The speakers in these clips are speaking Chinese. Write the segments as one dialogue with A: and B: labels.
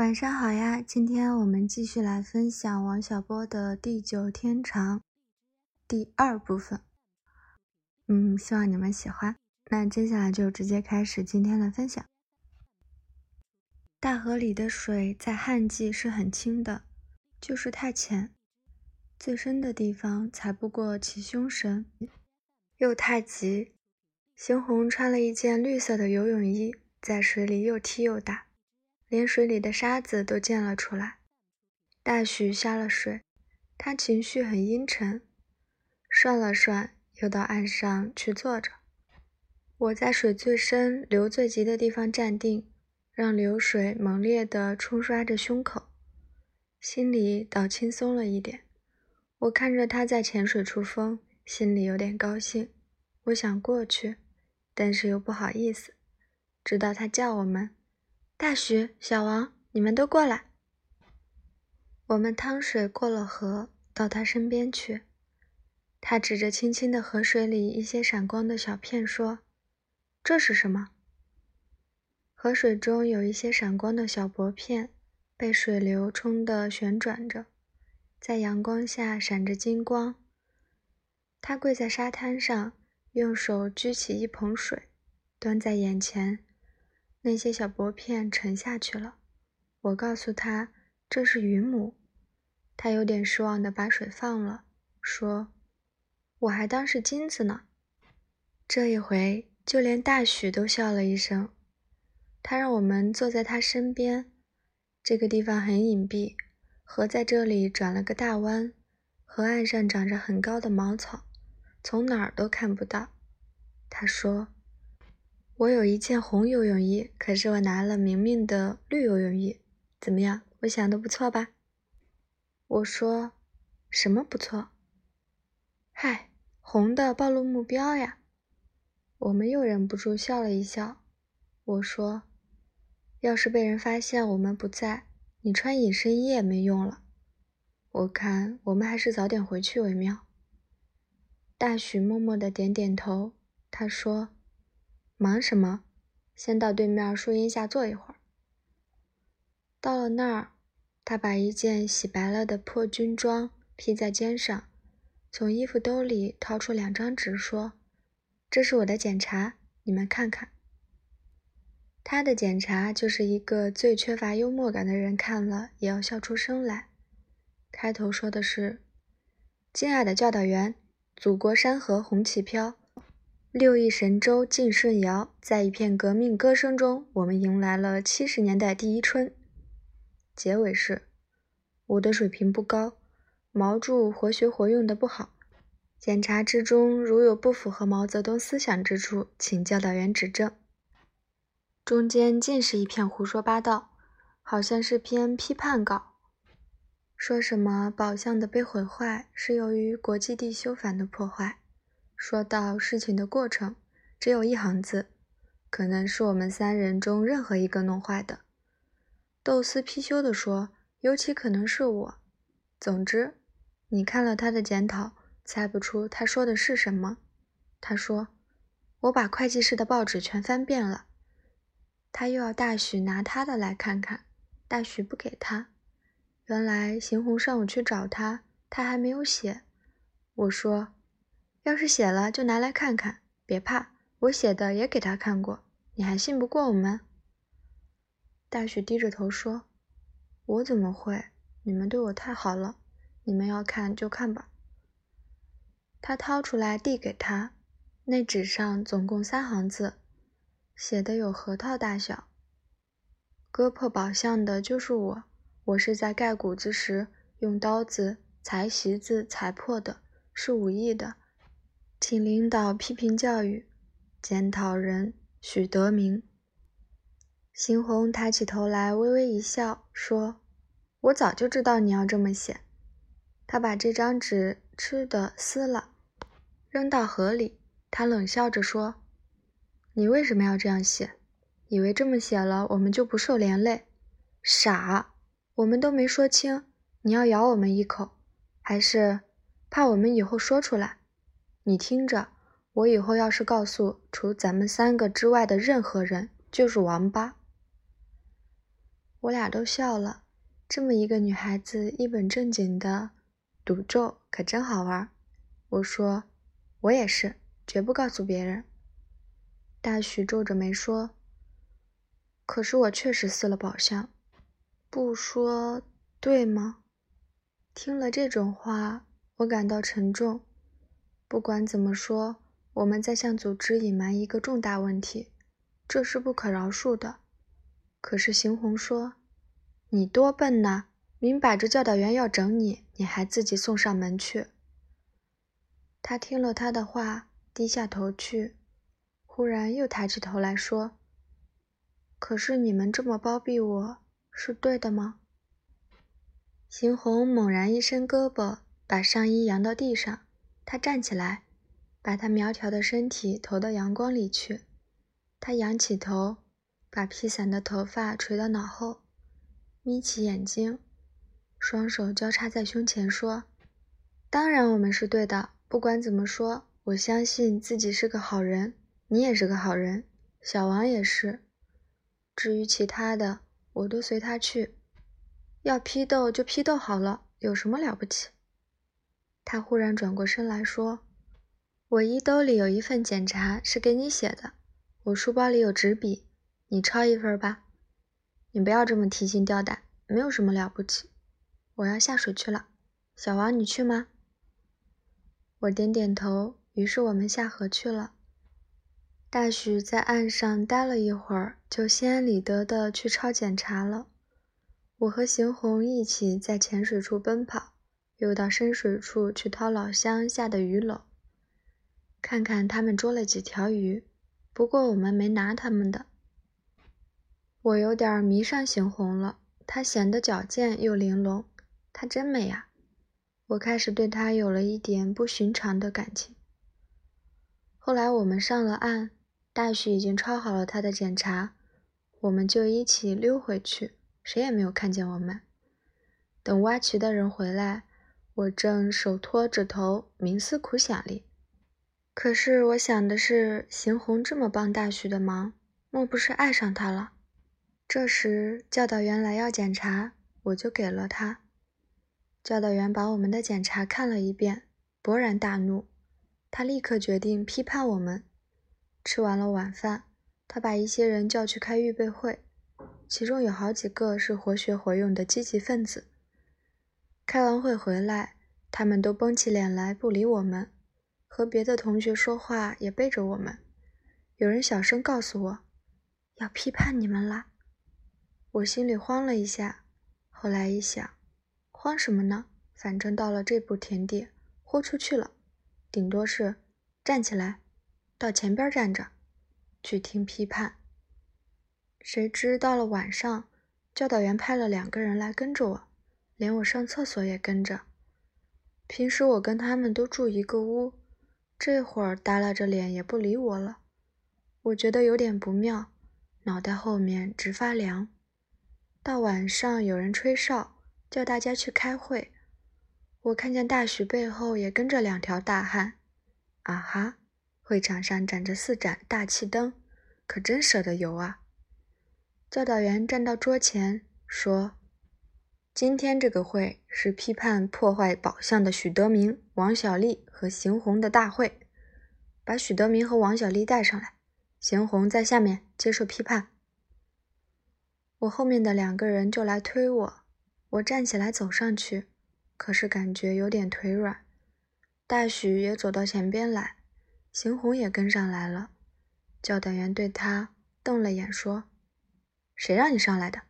A: 晚上好呀，今天我们继续来分享王小波的《地久天长》第二部分。嗯，希望你们喜欢。那接下来就直接开始今天的分享。大河里的水在旱季是很清的，就是太浅，最深的地方才不过齐胸深，又太急。邢红穿了一件绿色的游泳衣，在水里又踢又打。连水里的沙子都溅了出来。大许下了水，他情绪很阴沉，涮了涮，又到岸上去坐着。我在水最深、流最急的地方站定，让流水猛烈地冲刷着胸口，心里倒轻松了一点。我看着他在浅水处疯，心里有点高兴。我想过去，但是又不好意思，直到他叫我们。大徐、小王，你们都过来。我们趟水过了河，到他身边去。他指着清清的河水里一些闪光的小片说：“这是什么？”河水中有一些闪光的小薄片，被水流冲得旋转着，在阳光下闪着金光。他跪在沙滩上，用手掬起一捧水，端在眼前。那些小薄片沉下去了。我告诉他这是鱼母，他有点失望地把水放了，说：“我还当是金子呢。”这一回，就连大许都笑了一声。他让我们坐在他身边。这个地方很隐蔽，河在这里转了个大弯，河岸上长着很高的茅草，从哪儿都看不到。他说。我有一件红游泳衣，可是我拿了明明的绿游泳衣，怎么样？我想的不错吧？我说，什么不错？嗨，红的暴露目标呀！我们又忍不住笑了一笑。我说，要是被人发现我们不在，你穿隐身衣也没用了。我看我们还是早点回去为妙。大许默默的点点头，他说。忙什么？先到对面树荫下坐一会儿。到了那儿，他把一件洗白了的破军装披在肩上，从衣服兜里掏出两张纸，说：“这是我的检查，你们看看。”他的检查就是一个最缺乏幽默感的人看了也要笑出声来。开头说的是：“敬爱的教导员，祖国山河红旗飘。”六亿神州尽舜尧，在一片革命歌声中，我们迎来了七十年代第一春。结尾是：我的水平不高，毛著活学活用的不好。检查之中如有不符合毛泽东思想之处，请教导员指正。中间尽是一片胡说八道，好像是篇批判稿，说什么宝相的被毁坏是由于国际地修反的破坏。说到事情的过程，只有一行字，可能是我们三人中任何一个弄坏的。豆丝貔貅的说，尤其可能是我。总之，你看了他的检讨，猜不出他说的是什么。他说：“我把会计室的报纸全翻遍了。”他又要大许拿他的来看看，大许不给他。原来邢红上午去找他，他还没有写。我说。要是写了，就拿来看看，别怕，我写的也给他看过。你还信不过我们？大雪低着头说：“我怎么会？你们对我太好了。你们要看就看吧。”他掏出来递给他，那纸上总共三行字，写的有核桃大小。割破宝相的就是我，我是在盖谷子时用刀子裁席子裁破的，是武艺的。请领导批评教育，检讨人许德明。邢红抬起头来，微微一笑，说：“我早就知道你要这么写。”他把这张纸吃的撕了，扔到河里。他冷笑着说：“你为什么要这样写？以为这么写了，我们就不受连累？傻！我们都没说清，你要咬我们一口，还是怕我们以后说出来？”你听着，我以后要是告诉除咱们三个之外的任何人，就是王八。我俩都笑了。这么一个女孩子一本正经的赌咒，可真好玩。我说，我也是，绝不告诉别人。大许皱着眉说：“可是我确实撕了宝箱，不说对吗？”听了这种话，我感到沉重。不管怎么说，我们在向组织隐瞒一个重大问题，这是不可饶恕的。可是邢红说：“你多笨呐！明摆着教导员要整你，你还自己送上门去。”他听了他的话，低下头去，忽然又抬起头来说：“可是你们这么包庇我，是对的吗？”邢红猛然一伸胳膊，把上衣扬到地上。他站起来，把他苗条的身体投到阳光里去。他仰起头，把披散的头发垂到脑后，眯起眼睛，双手交叉在胸前，说：“当然，我们是对的。不管怎么说，我相信自己是个好人。你也是个好人，小王也是。至于其他的，我都随他去。要批斗就批斗好了，有什么了不起？”他忽然转过身来说：“我衣兜里有一份检查，是给你写的。我书包里有纸笔，你抄一份吧。你不要这么提心吊胆，没有什么了不起。我要下水去了，小王，你去吗？”我点点头。于是我们下河去了。大许在岸上待了一会儿，就心安理得地去抄检查了。我和邢红一起在浅水处奔跑。又到深水处去掏老乡下的鱼篓，看看他们捉了几条鱼。不过我们没拿他们的。我有点迷上邢红了，她显得矫健又玲珑，她真美啊！我开始对她有了一点不寻常的感情。后来我们上了岸，大许已经抄好了他的检查，我们就一起溜回去，谁也没有看见我们。等挖渠的人回来。我正手托着头冥思苦想里，可是我想的是，邢红这么帮大徐的忙，莫不是爱上他了？这时教导员来要检查，我就给了他。教导员把我们的检查看了一遍，勃然大怒，他立刻决定批判我们。吃完了晚饭，他把一些人叫去开预备会，其中有好几个是活学活用的积极分子。开完会回来，他们都绷起脸来不理我们，和别的同学说话也背着我们。有人小声告诉我，要批判你们啦。我心里慌了一下，后来一想，慌什么呢？反正到了这步田地，豁出去了，顶多是站起来，到前边站着，去听批判。谁知到了晚上，教导员派了两个人来跟着我。连我上厕所也跟着。平时我跟他们都住一个屋，这会儿耷拉着脸也不理我了。我觉得有点不妙，脑袋后面直发凉。到晚上有人吹哨，叫大家去开会。我看见大许背后也跟着两条大汉。啊哈！会场上展着四盏大气灯，可真舍得油啊！教导员站到桌前说。今天这个会是批判破坏宝相的许德明、王小丽和邢红的大会，把许德明和王小丽带上来，邢红在下面接受批判。我后面的两个人就来推我，我站起来走上去，可是感觉有点腿软。大许也走到前边来，邢红也跟上来了。教导员对他瞪了眼，说：“谁让你上来的？”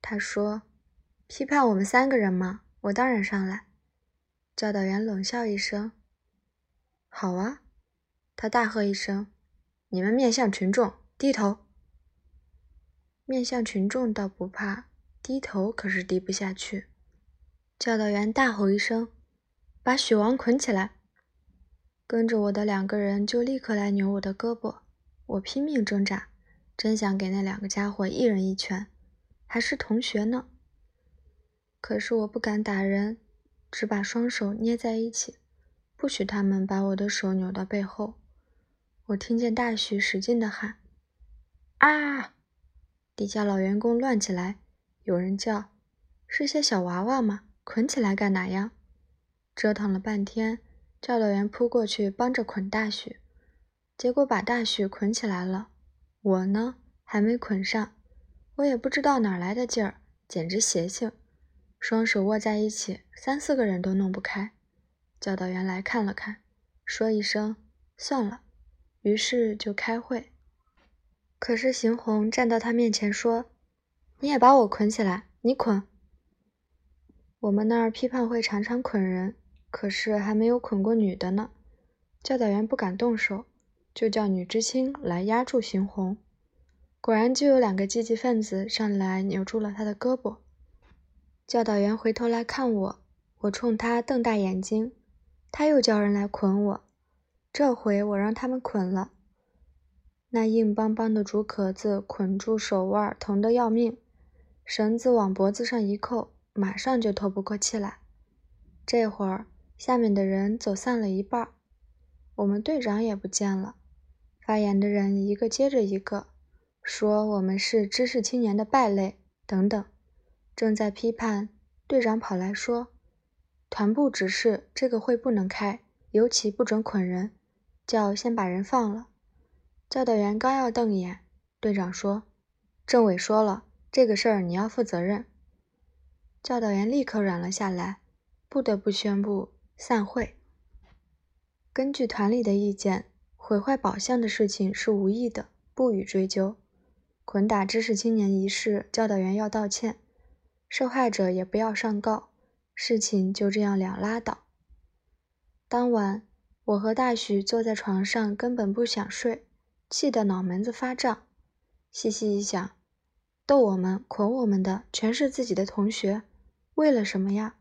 A: 他说。批判我们三个人吗？我当然上来。教导员冷笑一声：“好啊！”他大喝一声：“你们面向群众，低头！”面向群众倒不怕，低头可是低不下去。教导员大吼一声：“把许王捆起来！”跟着我的两个人就立刻来扭我的胳膊，我拼命挣扎，真想给那两个家伙一人一拳，还是同学呢。可是我不敢打人，只把双手捏在一起，不许他们把我的手扭到背后。我听见大许使劲地喊：“啊！”底下老员工乱起来，有人叫：“是些小娃娃吗？捆起来干哪样？”折腾了半天，教导员扑过去帮着捆大许，结果把大许捆起来了。我呢，还没捆上，我也不知道哪来的劲儿，简直邪性，双手握在一起，三四个人都弄不开。教导员来看了看，说一声算了，于是就开会。可是邢红站到他面前说：“你也把我捆起来，你捆。”我们那儿批判会常常捆人，可是还没有捆过女的呢。教导员不敢动手，就叫女知青来压住邢红。果然就有两个积极分子上来扭住了他的胳膊。教导员回头来看我，我冲他瞪大眼睛，他又叫人来捆我。这回我让他们捆了。那硬邦邦的竹壳子捆住手腕，疼得要命。绳子往脖子上一扣，马上就透不过气来。这会儿下面的人走散了一半，我们队长也不见了。发言的人一个接着一个，说我们是知识青年的败类等等。正在批判，队长跑来说：“团部指示，这个会不能开，尤其不准捆人，叫先把人放了。”教导员刚要瞪眼，队长说：“政委说了，这个事儿你要负责任。”教导员立刻软了下来，不得不宣布散会。根据团里的意见，毁坏宝相的事情是无意的，不予追究。捆打知识青年一事，教导员要道歉，受害者也不要上告，事情就这样了拉倒。当晚，我和大许坐在床上，根本不想睡。气得脑门子发胀，细细一想，逗我们、捆我们的全是自己的同学，为了什么呀？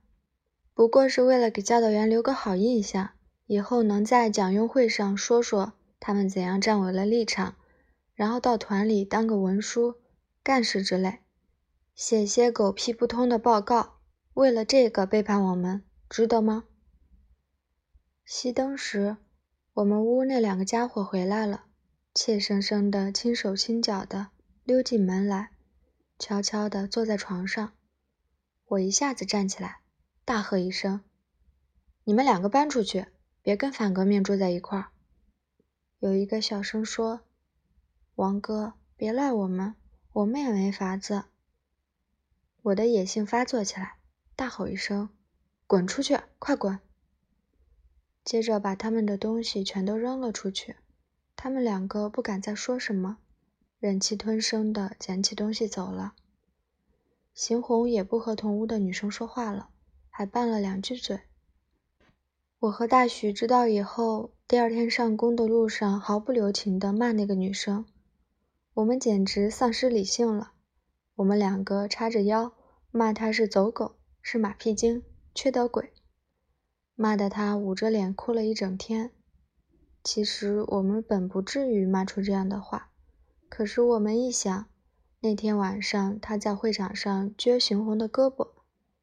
A: 不过是为了给教导员留个好印象，以后能在讲用会上说说他们怎样站稳了立场，然后到团里当个文书、干事之类，写些狗屁不通的报告。为了这个背叛我们，值得吗？熄灯时，我们屋那两个家伙回来了。怯生生的，轻手轻脚的溜进门来，悄悄的坐在床上。我一下子站起来，大喝一声：“你们两个搬出去，别跟反革命住在一块儿。”有一个小声说：“王哥，别赖我们，我们也没法子。”我的野性发作起来，大吼一声：“滚出去，快滚！”接着把他们的东西全都扔了出去。他们两个不敢再说什么，忍气吞声的捡起东西走了。邢红也不和同屋的女生说话了，还拌了两句嘴。我和大许知道以后，第二天上工的路上毫不留情的骂那个女生，我们简直丧失理性了。我们两个叉着腰骂他是走狗，是马屁精，缺德鬼，骂得他捂着脸哭了一整天。其实我们本不至于骂出这样的话，可是我们一想，那天晚上他在会场上撅熊红的胳膊，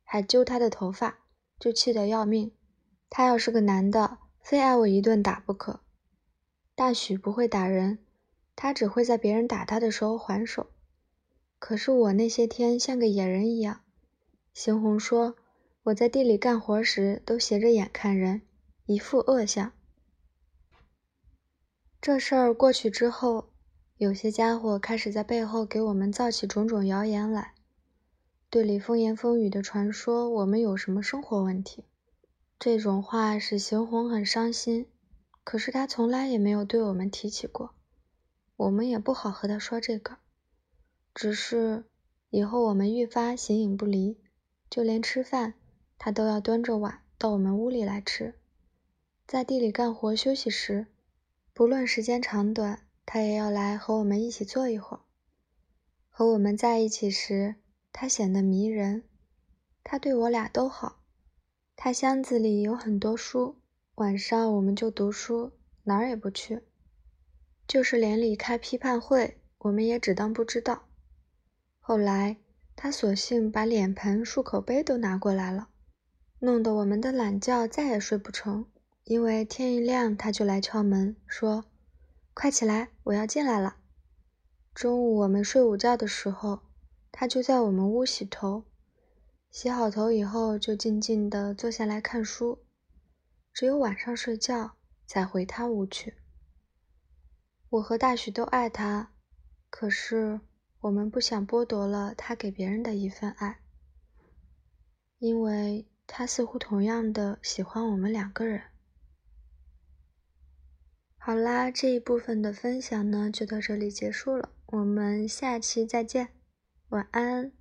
A: 还揪他的头发，就气得要命。他要是个男的，非挨我一顿打不可。大许不会打人，他只会在别人打他的时候还手。可是我那些天像个野人一样。邢红说我在地里干活时都斜着眼看人，一副恶相。这事儿过去之后，有些家伙开始在背后给我们造起种种谣言来，队里风言风语的传说我们有什么生活问题。这种话使邢红很伤心，可是他从来也没有对我们提起过，我们也不好和他说这个。只是以后我们愈发形影不离，就连吃饭他都要端着碗到我们屋里来吃，在地里干活休息时。不论时间长短，他也要来和我们一起坐一会儿。和我们在一起时，他显得迷人。他对我俩都好。他箱子里有很多书，晚上我们就读书，哪儿也不去。就是连里开批判会，我们也只当不知道。后来他索性把脸盆、漱口杯都拿过来了，弄得我们的懒觉再也睡不成。因为天一亮，他就来敲门，说：“快起来，我要进来了。”中午我们睡午觉的时候，他就在我们屋洗头，洗好头以后就静静地坐下来看书，只有晚上睡觉才回他屋去。我和大许都爱他，可是我们不想剥夺了他给别人的一份爱，因为他似乎同样的喜欢我们两个人。好啦，这一部分的分享呢，就到这里结束了。我们下期再见，晚安。